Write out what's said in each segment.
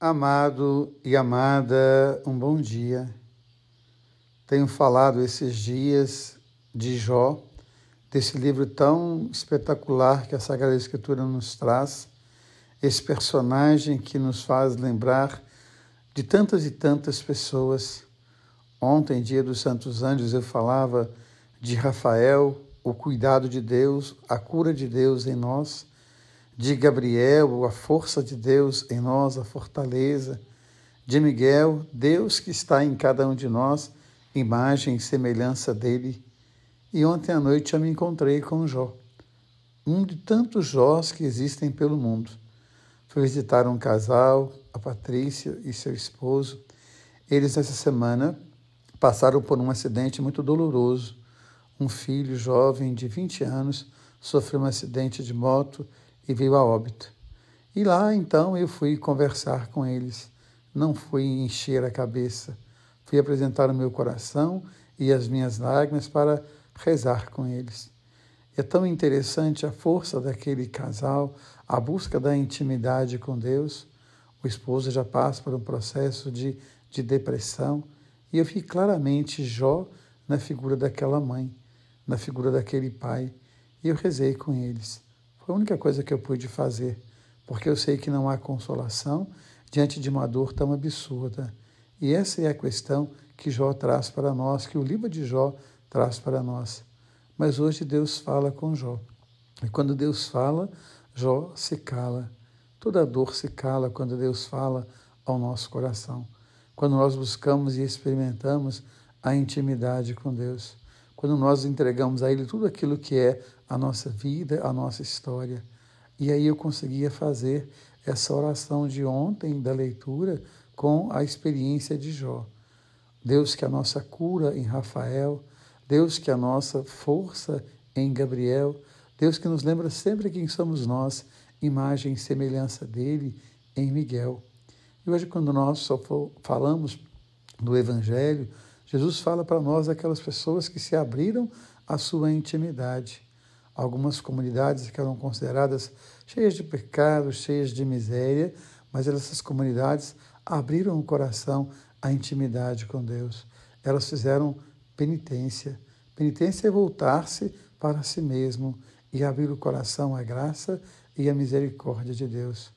Amado e amada, um bom dia. Tenho falado esses dias de Jó, desse livro tão espetacular que a Sagrada Escritura nos traz, esse personagem que nos faz lembrar de tantas e tantas pessoas. Ontem, dia dos Santos Anjos, eu falava de Rafael, o cuidado de Deus, a cura de Deus em nós de Gabriel, a força de Deus em nós, a fortaleza, de Miguel, Deus que está em cada um de nós, imagem e semelhança dele. E ontem à noite eu me encontrei com Jó, um de tantos Jós que existem pelo mundo. Fui visitar um casal, a Patrícia e seu esposo. Eles, essa semana, passaram por um acidente muito doloroso. Um filho jovem de 20 anos sofreu um acidente de moto e veio a óbito. E lá então eu fui conversar com eles, não fui encher a cabeça, fui apresentar o meu coração e as minhas lágrimas para rezar com eles. É tão interessante a força daquele casal, a busca da intimidade com Deus. O esposo já passa por um processo de, de depressão e eu vi claramente Jó na figura daquela mãe, na figura daquele pai, e eu rezei com eles. Foi a única coisa que eu pude fazer, porque eu sei que não há consolação diante de uma dor tão absurda. E essa é a questão que Jó traz para nós, que o livro de Jó traz para nós. Mas hoje Deus fala com Jó. E quando Deus fala, Jó se cala. Toda dor se cala quando Deus fala ao nosso coração. Quando nós buscamos e experimentamos a intimidade com Deus quando nós entregamos a Ele tudo aquilo que é a nossa vida, a nossa história. E aí eu conseguia fazer essa oração de ontem da leitura com a experiência de Jó. Deus que a nossa cura em Rafael, Deus que a nossa força em Gabriel, Deus que nos lembra sempre quem somos nós, imagem e semelhança dele em Miguel. E hoje, quando nós só falamos do Evangelho, Jesus fala para nós aquelas pessoas que se abriram à sua intimidade. Algumas comunidades que eram consideradas cheias de pecados, cheias de miséria, mas essas comunidades abriram o coração à intimidade com Deus. Elas fizeram penitência. Penitência é voltar-se para si mesmo e abrir o coração à graça e à misericórdia de Deus.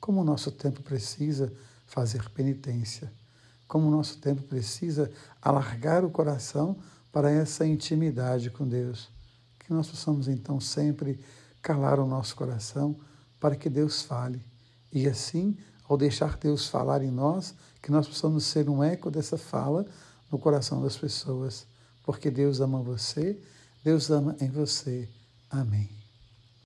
Como o nosso tempo precisa fazer penitência como o nosso tempo precisa alargar o coração para essa intimidade com Deus. Que nós possamos então sempre calar o nosso coração para que Deus fale. E assim, ao deixar Deus falar em nós, que nós possamos ser um eco dessa fala no coração das pessoas. Porque Deus ama você, Deus ama em você. Amém.